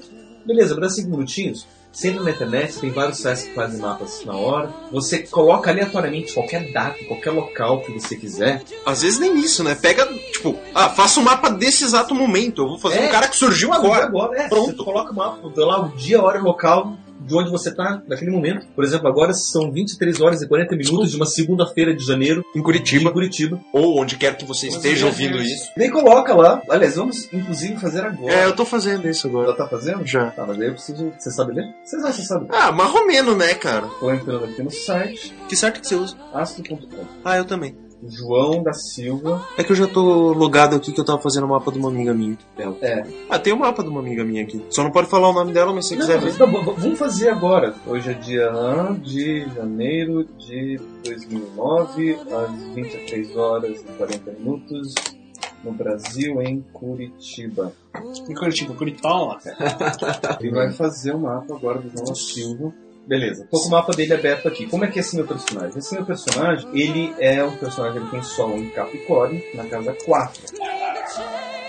Beleza, dá cinco minutinhos. Entra na internet, tem vários sites que fazem mapas na hora. Você coloca aleatoriamente qualquer data, qualquer local que você quiser. Às vezes nem isso, né? Pega, tipo, ah, faça um mapa desse exato momento. Eu vou fazer É. um cara que surgiu agora. agora é, Pronto. Você coloca o mapa, dá lá o dia, a hora e o local de onde você tá naquele momento. Por exemplo, agora são 23 horas e 40 minutos de uma segunda-feira de janeiro Em em Curitiba. Curitiba. Ou onde quer que você esteja ouvindo isso. Nem coloca lá. Aliás, vamos inclusive fazer agora. É, eu tô fazendo isso agora. Ela tá fazendo? Já. Tá, mas aí eu preciso. Você sabe ler? Você já você sabe. Ah, marromeno, né, cara? Tô entrando aqui no site, Que certo que você usa? astro.com. Ah, eu também. João da Silva. É que eu já tô logado aqui que eu tava fazendo o mapa de uma amiga minha. É. Ah, tem o mapa de uma amiga minha aqui. Só não pode falar o nome dela, mas se você Não, quiser mas ver. tá bom, vamos fazer agora. Hoje é dia 1 de janeiro de 2009, às 23 horas e 40 minutos, no Brasil, em Curitiba. Em Curitiba, Curitola. Ele vai fazer o mapa agora do João Silva. Beleza, tô com o mapa dele aberto aqui. Como é que é esse meu personagem? Esse meu personagem, ele é um personagem que tem Sol em Capricórnio, na casa 4.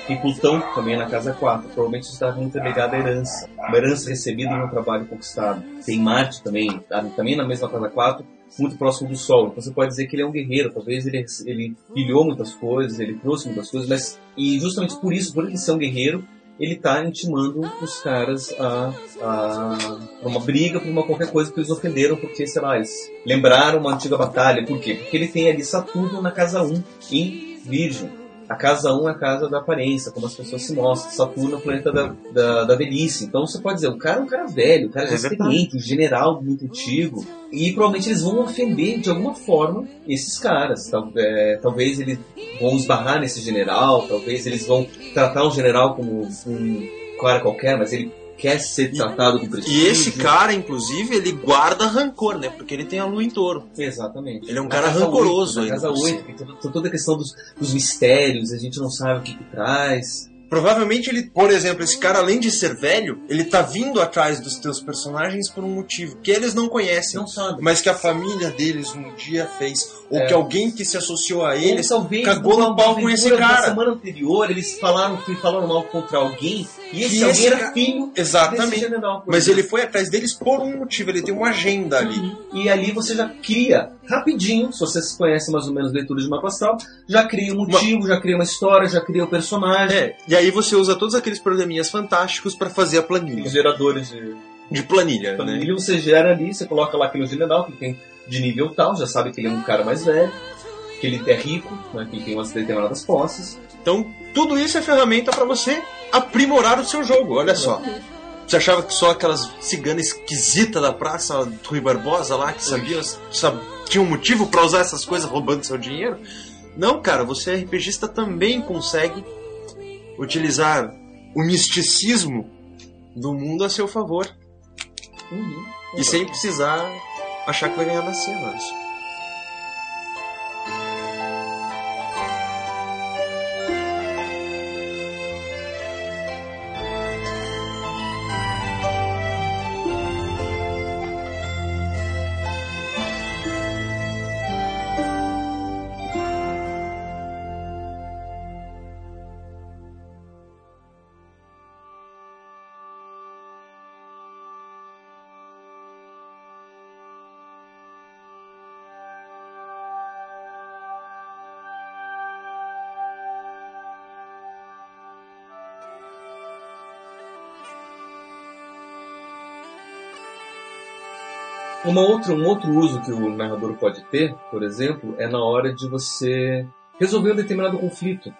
E Plutão também na casa 4. Provavelmente está muito ligado à herança. Uma herança recebida em um trabalho conquistado. Tem Marte também, tá? também na mesma casa 4, muito próximo do Sol. Então você pode dizer que ele é um guerreiro. Talvez ele, ele pilhou muitas coisas, ele trouxe muitas coisas, mas e justamente por isso, por ele ser um guerreiro, ele tá intimando os caras a, a pra uma briga, por uma qualquer coisa que eles ofenderam, porque, sei lá, eles lembraram uma antiga batalha. Por quê? Porque ele tem ali Saturno na casa 1, em Virgem. A casa 1 é a casa da aparência, como as pessoas se mostram. Saturno é o planeta da, da, da velhice. Então você pode dizer, o cara é um cara velho, o cara É é experiente, um general muito antigo. E provavelmente eles vão ofender de alguma forma esses caras. Tal- é, talvez eles vão esbarrar nesse general, talvez eles vão tratar o general como um cara qualquer, mas ele quer ser tratado com prestígio. E esse cara, inclusive, ele guarda rancor, né? Porque ele tem a lua em touro. Exatamente. Ele é um cara rancoroso oito, Na ainda casa por 8, tem toda, tem toda a questão dos, dos mistérios, a gente não sabe o que, que traz. Provavelmente ele, por exemplo, esse cara, além de ser velho, ele tá vindo atrás dos teus personagens por um motivo que eles não conhecem. Não sabe. Mas que a família deles um dia fez. Ou É. que alguém que se associou a eles cagou no pau com esse cara. semana anterior eles falaram que falaram mal contra alguém e esse E alguém esse era filho Exatamente. general. Mas ele foi atrás deles por um motivo, ele tem uma agenda ali. E ali você já cria rapidinho, se vocês conhecem mais ou menos leitura de mapa astral, já cria um motivo, já cria uma história, já cria o personagem. É, e aí você usa todos aqueles programinhas fantásticos pra fazer a Os planilha. geradores de De planilha, né? planilha, você gera ali, você coloca lá aquele general que tem de nível tal, já sabe que ele é um cara mais velho, que ele é rico, né, que tem umas determinadas posses. Então, tudo isso é ferramenta pra você aprimorar o seu jogo, olha só. Você achava que só aquelas ciganas esquisitas da praça do Rui Barbosa lá, que sabiam, sab... tinham um motivo pra usar essas coisas roubando seu dinheiro? Não, cara, você RPGista também consegue utilizar o misticismo do mundo a seu favor. E sem precisar achar que vai ganhar na cena. Uma outra, um outro uso que o narrador pode ter, por exemplo, é na hora de você resolver um determinado conflito.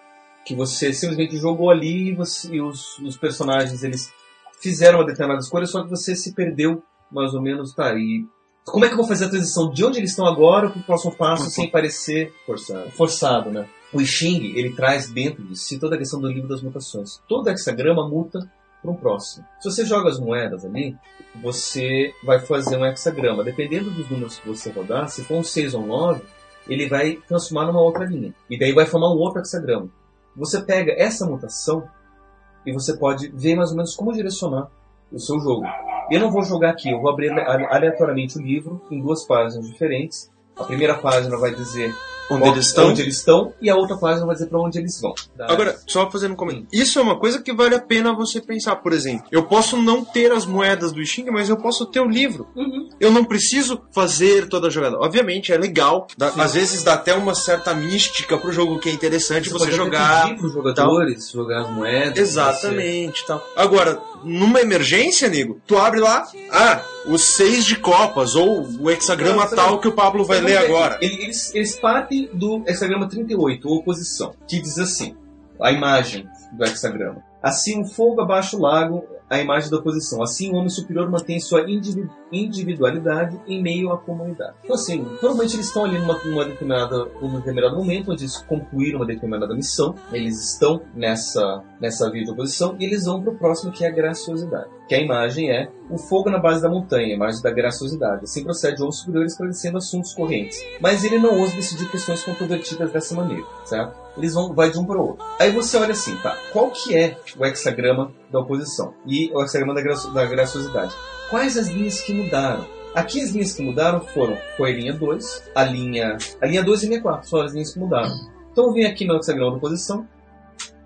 Que você simplesmente jogou ali e, você- e os, os personagens eles fizeram uma determinada escolha, só que você se perdeu mais ou menos, tá? E como é que eu vou fazer a transição de onde eles estão agora para o próximo passo sem parecer Forçado. forçado, né? O I Ching, ele traz dentro de si toda a questão do livro das mutações. Todo hexagrama muta para um próximo. Se você joga as moedas ali, você vai fazer um hexagrama. Dependendo dos números que você rodar, se for um 6 ou um 9, ele vai transformar numa outra linha. E daí vai formar um outro hexagrama. Você pega essa mutação e você pode ver mais ou menos como direcionar o seu jogo. Eu não vou jogar aqui, eu vou abrir ale- aleatoriamente o livro em duas páginas diferentes. A primeira página vai dizer Onde eles estão. onde eles estão e a outra página vai dizer para onde eles vão. Tá? Agora, só fazendo um comentário. Isso é uma coisa que vale a pena você pensar. Por exemplo, eu posso não ter as moedas do Xing, mas eu posso ter o livro. Eu não preciso fazer toda a jogada. Obviamente, é legal. dá- às vezes dá até uma certa mística pro jogo que é interessante você, até jogar. pedir pros jogadores jogar as moedas. Exatamente, tal. Agora, numa emergência, nego, tu abre lá, ah, os seis de copas, ou o hexagrama Não, tal que o Pablo vai ler agora. Eles, eles partem do hexagrama 38, ou oposição, que diz assim: a imagem do hexagrama. Assim, o fogo abaixo o lago, a imagem da oposição. Assim, o homem superior mantém sua indivi- individualidade em meio à comunidade. Então, assim, provavelmente eles estão ali numa, numa determinada, num determinado momento, onde eles concluíram uma determinada missão, eles estão nessa, nessa via de oposição, e eles vão para o próximo, que é a graciosidade. Que a imagem é o fogo na base da montanha, a imagem da graciosidade. Assim procede o homem superior esclarecendo assuntos correntes. Mas ele não ousa decidir questões controvertidas dessa maneira, certo? Eles vão vai de um para o outro. Aí você olha assim, tá? Qual que é o hexagrama da oposição e o hexagrama da, gracio- da graciosidade? Quais as linhas que mudaram? Aqui as linhas que mudaram foram foi a linha 2, a linha a linha 2 e a linha 4, são as linhas que mudaram. Então eu venho aqui no hexagrama da oposição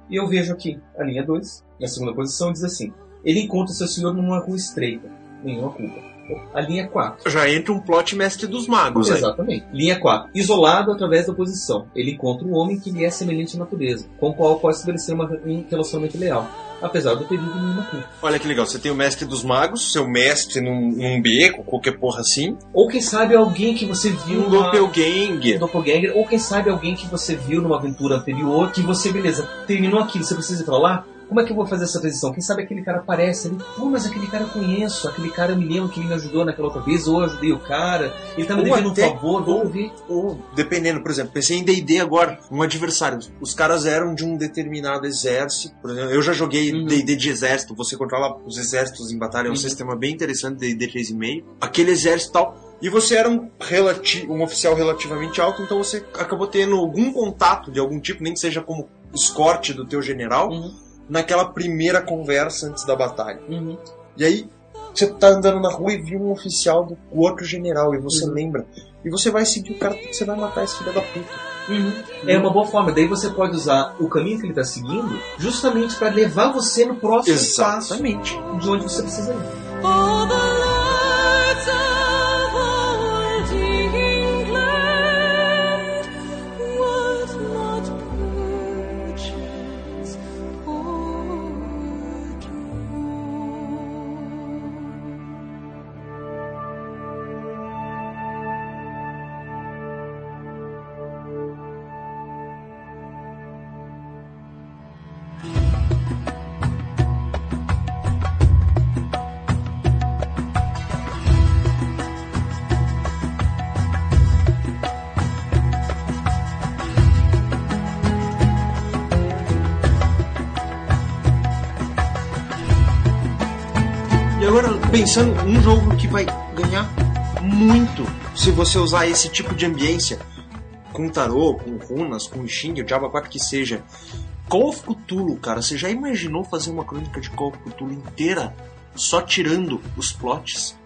e eu vejo aqui a linha 2, na segunda posição diz assim: ele encontra seu senhor numa rua estreita, nenhuma culpa. A linha 4. Já entra um plot mestre dos magos aí. Exatamente. Linha 4. Isolado através da oposição. Ele encontra um homem que lhe é semelhante à natureza, com o qual pode estabelecer uma- um relacionamento leal, apesar do período nenhuma culpa. Olha que legal, você tem o mestre dos magos, seu mestre num, num beco, qualquer porra assim. Ou quem sabe alguém que você viu Um numa- doppelganger. um doppelganger, ou quem sabe alguém que você viu numa aventura anterior, que você, beleza, terminou aquilo, você precisa ir pra lá? Como é que eu vou fazer essa transição? Quem sabe aquele cara aparece ali, pô, mas aquele cara eu conheço, aquele cara eu me lembro que ele me ajudou naquela outra vez, ou eu ajudei o cara, ele tá me Ou devendo até- um favor, vamos ver. Ou, dependendo, por exemplo, pensei em D&D agora, um adversário. Os caras eram de um determinado exército. Por exemplo, eu já joguei Uhum. D&D de exército. Você controla os exércitos em batalha. É um Uhum. sistema bem interessante, D&D 3,5. Aquele exército e tal. E você era um, um oficial relativamente alto, então você acabou tendo algum contato de algum tipo, nem que seja como escorte do teu general, Uhum. Naquela primeira conversa antes da batalha. Uhum. E aí, você tá andando na rua e viu um oficial do outro general, e você Uhum. lembra. E você vai seguir o cara porque você vai matar esse filho da puta. É uma boa forma. Daí você pode usar o caminho que ele está seguindo justamente para levar você no próximo Exatamente. passo de onde você precisa ir. Pensando, um jogo que vai ganhar muito se você usar esse tipo de ambiência com tarô, com runas, com Xing, o Diabo 4 que seja. Call of Cthulhu, cara, você já imaginou fazer uma crônica de Call of Cthulhu inteira só tirando os plots?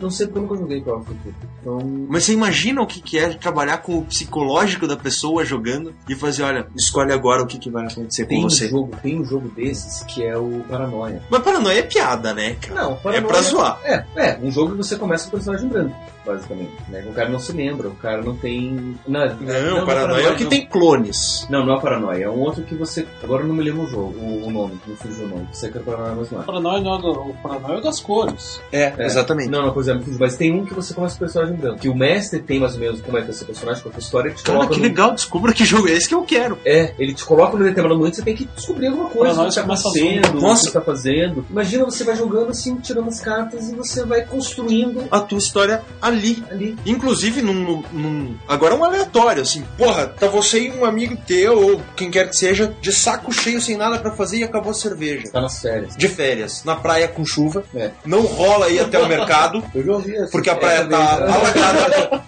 Não sei porque eu nunca joguei Call of Duty. Então, Mas você imagina o que que é trabalhar com o psicológico da pessoa jogando e fazer, olha, escolhe agora o que, que vai acontecer tem com um, você. jogo, tem um jogo desses que é o Paranoia. Mas paranoia é piada, né, cara? Não, É Paranoia... pra zoar. É, é, um jogo que você começa com o personagem branco, basicamente. Né? O cara não se lembra, o cara não tem... Não, Não, paranoia é o que não. tem clones. Não, não é Paranoia, é um outro que você... Agora eu não me lembro o jogo, o, o nome, não fugiu o nome. Você quer Paranoia, mas não O é. Paranoia, não é do- o Paranoia é das cores. É, É. exatamente. Não, não, pois exemplo, mas tem um que você começa com o personagem branco. Que o mestre tem mais ou menos como é que é esse personagem, qual é a história, ele te Cara, coloca que num- legal, descubra que jogo é esse que eu quero. É, ele te coloca num determinado momento, você tem que descobrir alguma coisa, Pra o nós que tá começa acontecendo, o que você tá fazendo. Imagina você vai jogando assim, tirando as cartas e você vai construindo A tua história ali. ali. Inclusive num, num- Agora um aleatório, assim. Porra, tá você e um amigo teu, ou quem quer que seja, de saco cheio sem nada pra fazer e acabou a cerveja. Tá nas férias. De férias, na praia com chuva. É. Não rola ir até o mercado, Eu já ouvi essa. porque a praia tá né? alagada.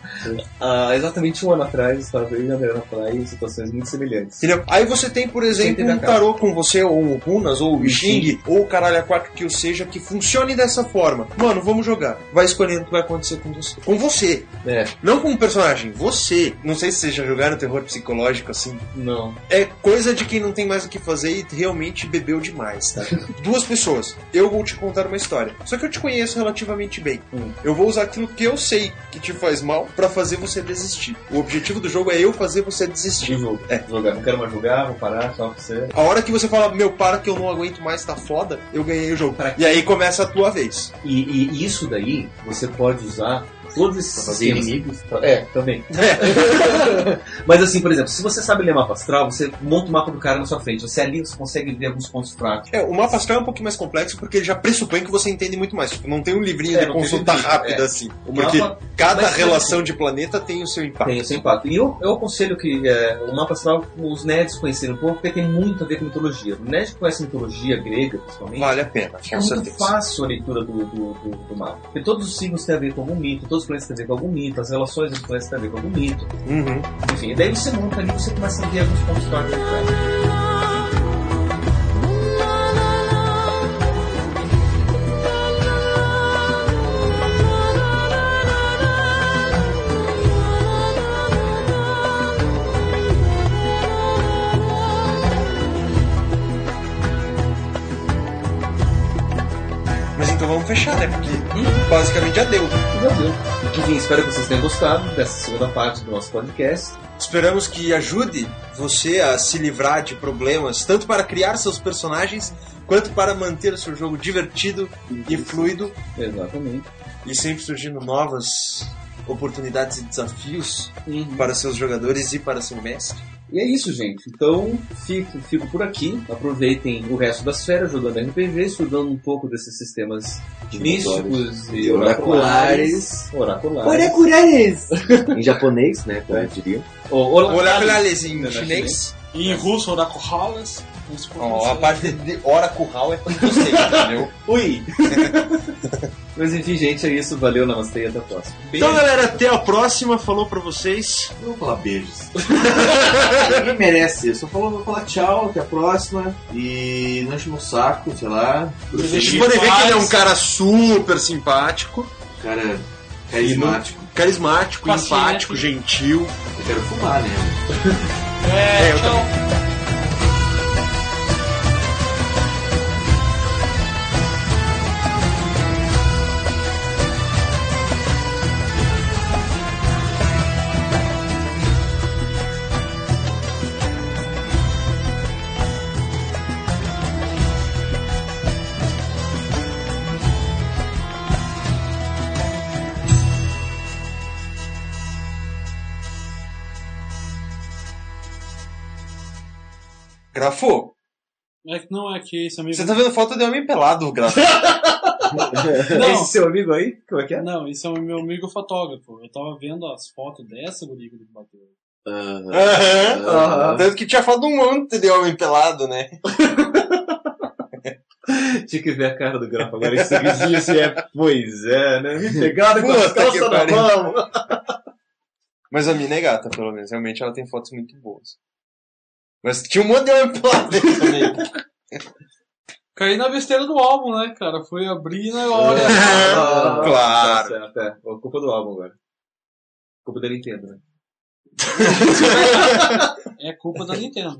Há exatamente um ano atrás, estava eu e a na praia em situações muito semelhantes. Entendeu? Aí você tem, por exemplo, um tarô com você, ou Runas, ou o Xing, ou o caralho a quatro que o seja, que funcione dessa forma. Mano, vamos jogar. Vai escolhendo o que vai acontecer com você. Com você. É, Não com um personagem, você. Não sei se vocês já jogaram terror psicológico assim. não. É coisa de quem não tem mais o que fazer e realmente bebeu demais, tá? Duas pessoas. Eu vou te contar uma história. Só que eu te conheço relativamente bem. Hum. Eu vou usar aquilo que eu sei que te faz mal pra fazer você desistir. O objetivo do jogo é eu fazer você desistir. De jogo. É. Jogar. Não quero mais jogar, vou parar, tchau pra você. A hora que você fala, meu, para que eu não aguento mais, tá foda, eu ganhei o jogo. Pra E aí começa a tua vez. E, e isso daí você pode usar todos esses Pra fazer sistemas- inimigos. pra- É, também. Mas assim, por exemplo, se você sabe ler mapa astral, você monta o mapa do cara na sua frente. Você ali você consegue ver alguns pontos fracos. É, o mapa astral é um pouquinho mais complexo porque ele já pressupõe que você entende muito mais. Tipo, não tem um livrinho É, de consulta livrinho, rápida é. assim. O Porque mapa cada mas- relação de planeta tem o seu impacto. tem o seu impacto. E eu, eu aconselho que é, o mapa astral os nerds conhecerem um pouco, porque tem muito a ver com mitologia. O nerd que conhece mitologia grega, principalmente. Vale a pena, É com muito certeza. fácil a leitura do, do, do, do mapa. Porque todos os signos têm a ver com algum mito, todos os planetas têm a ver com algum mito, as relações dos planetas têm a ver com algum mito. Uhum. Enfim, e daí você monta ali você começa a ver alguns pontos fracos. do cara. Mas então vamos fechar, né? Porque basicamente já deu. Já deu. Enfim, espero que vocês tenham gostado dessa segunda parte do nosso podcast. Esperamos que ajude você a se livrar de problemas, tanto para criar seus personagens, quanto para manter o seu jogo divertido e fluido, Exatamente. e sempre surgindo novas oportunidades e desafios Uhum. para seus jogadores e para seu mestre. E é isso, gente. Então, fico, fico por aqui. Aproveitem o resto das férias jogando RPG, estudando um pouco desses sistemas místicos e oraculares. Oraculares. Oraculares! em japonês, né? Como eu diria. Oraculares em chinês. E em russo, Oracuhalas. Isso por você. a parte de Oracle é com você, entendeu? Ui! Mas enfim, gente, é isso. Valeu, namastê e até a próxima. Então, galera, até a próxima. Falou pra vocês. Não vou falar beijos. Ninguém merece. Eu só falo, vou falar tchau, até a próxima. E não enche meu saco, sei lá. Vocês podem ver que ele é um cara super simpático, Cara carismático. carismático, Paciente. empático, gentil. Eu quero fumar, né? É, eu tchau. Grafo, É que não é que esse amigo. você tá vendo foto de homem pelado, Grafo. Não. Esse seu amigo aí? Como é que é? Não, esse é o meu amigo fotógrafo. Eu tava vendo as fotos dessa guria que ele bateu. Aham. Tanto que tinha foto de um monte de homem pelado, né? Tinha que ver a cara do Grafo agora. Esse sorrisinho se é. Pois é, né? Me pegaram com as calças na mão. Mas a mina é gata, pelo menos. Realmente ela tem fotos muito boas. Mas tinha um monte de homem pelado aí também. Caí na besteira do álbum, né, cara? Foi abrir na hora. Ah, Claro. Tá certo, é. A culpa do álbum agora. Culpa da Nintendo, né? É culpa da Nintendo.